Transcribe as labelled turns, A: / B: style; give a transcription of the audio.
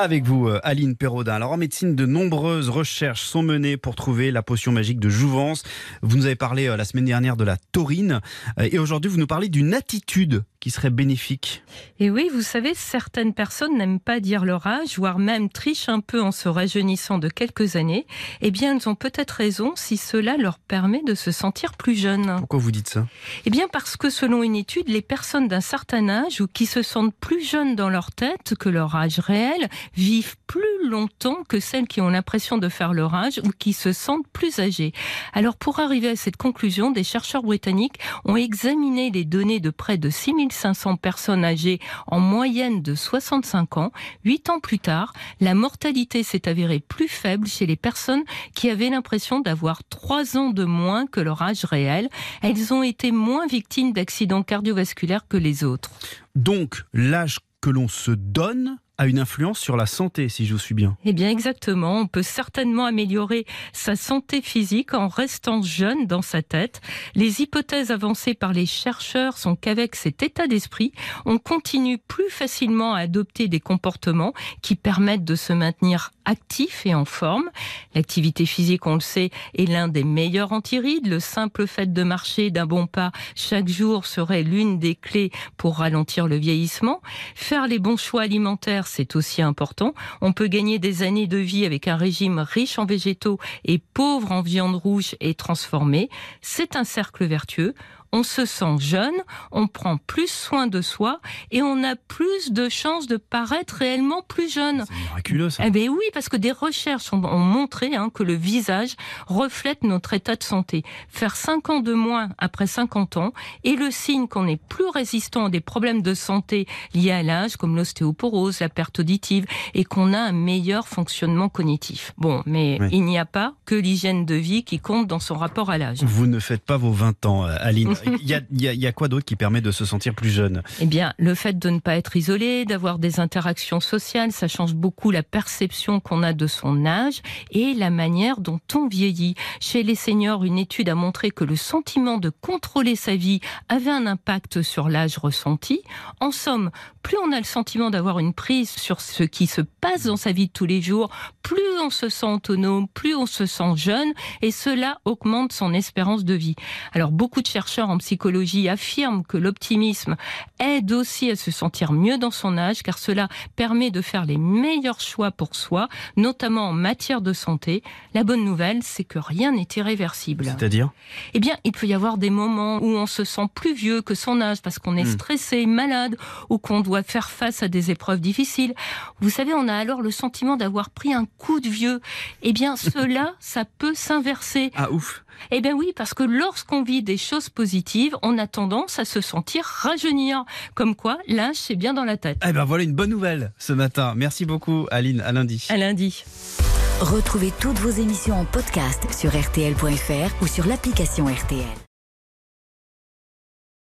A: Avec vous, euh, Aline Perraudin. Alors en médecine, de nombreuses recherches sont menées pour trouver la potion magique de jouvence. Vous nous avez parlé euh, la semaine dernière de la taurine. Euh, Et aujourd'hui, vous nous parlez d'une attitude qui serait bénéfique.
B: Et oui, vous savez, certaines personnes n'aiment pas dire leur âge, voire même trichent un peu en se rajeunissant de quelques années. Eh bien, elles ont peut-être raison si cela leur permet de se sentir plus jeunes.
A: Pourquoi vous dites ça?
B: Eh bien, parce que selon une étude, les personnes d'un certain âge ou qui se sentent plus jeunes dans leur tête que leur âge réel vivent plus longtemps que celles qui ont l'impression de faire leur âge ou qui se sentent plus âgées. Alors, pour arriver à cette conclusion, des chercheurs britanniques ont examiné les données de près de 6500 personnes âgées en moyenne de 65 ans. Huit ans plus tard, la mortalité s'est avérée plus faible chez les personnes qui avaient l'impression d'avoir trois ans de moins que leur âge réel. Elles ont été moins victimes d'accidents cardiovasculaires que les autres.
A: Donc, l'âge que l'on se donne a une influence sur la santé, si je vous suis bien.
B: Eh bien, exactement. On peut certainement améliorer sa santé physique en restant jeune dans sa tête. Les hypothèses avancées par les chercheurs sont qu'avec cet état d'esprit, on continue plus facilement à adopter des comportements qui permettent de se maintenir actif et en forme. L'activité physique, on le sait, est l'un des meilleurs antirides. Le simple fait de marcher d'un bon pas chaque jour serait l'une des clés pour ralentir le vieillissement. Faire les bons choix alimentaires, c'est aussi important. On peut gagner des années de vie avec un régime riche en végétaux et pauvre en viande rouge et transformée. C'est un cercle vertueux. On se sent jeune, on prend plus soin de soi et on a plus de chances de paraître réellement plus jeune.
A: C'est miraculeux, ça.
B: Eh bien oui, parce que des recherches ont, ont montré hein, que le visage reflète notre état de santé. Faire 5 ans de moins après 50 ans est le signe qu'on est plus résistant à des problèmes de santé liés à l'âge, comme l'ostéoporose, la perte auditive, et qu'on a un meilleur fonctionnement cognitif. Bon, mais
A: Oui.
B: il n'y a pas que l'hygiène de vie qui compte dans son rapport à l'âge.
A: Vous ne faites pas vos 20 ans, euh, Aline. Il y a, il y a- il y a quoi d'autre qui permet de se sentir plus jeune?
B: Eh bien, le fait de ne pas être isolé, d'avoir des interactions sociales, ça change beaucoup la perception qu'on a de son âge et la manière dont on vieillit. Chez les seniors, une étude a montré que le sentiment de contrôler sa vie avait un impact sur l'âge ressenti. En somme, plus on a le sentiment d'avoir une prise sur ce qui se passe dans sa vie de tous les jours, plus on se sent autonome, plus on se sent jeune et cela augmente son espérance de vie. Alors beaucoup de chercheurs en psychologie affirment que l'optimisme aide aussi à se sentir mieux dans son âge car cela permet de faire les meilleurs choix pour soi, notamment en matière de santé. La bonne nouvelle, c'est que rien n'est irréversible.
A: C'est-à-dire?
B: Eh bien, il peut y avoir des moments où on se sent plus vieux que son âge parce qu'on est
A: Hmm.
B: stressé, malade ou qu'on doit faire face à des épreuves difficiles. Vous savez, on a alors le sentiment d'avoir pris un coup de vieux. Eh bien, cela, ça peut s'inverser.
A: Ah ouf
B: Eh bien oui, parce que lorsqu'on vit des choses positives, on a tendance à se sentir rajeunir. Comme quoi, l'âge, c'est bien dans la tête.
A: Eh ben voilà une bonne nouvelle ce matin. Merci beaucoup, Aline. À lundi.
B: À lundi.
C: Retrouvez toutes vos émissions en podcast sur RTL.fr ou sur l'application RTL.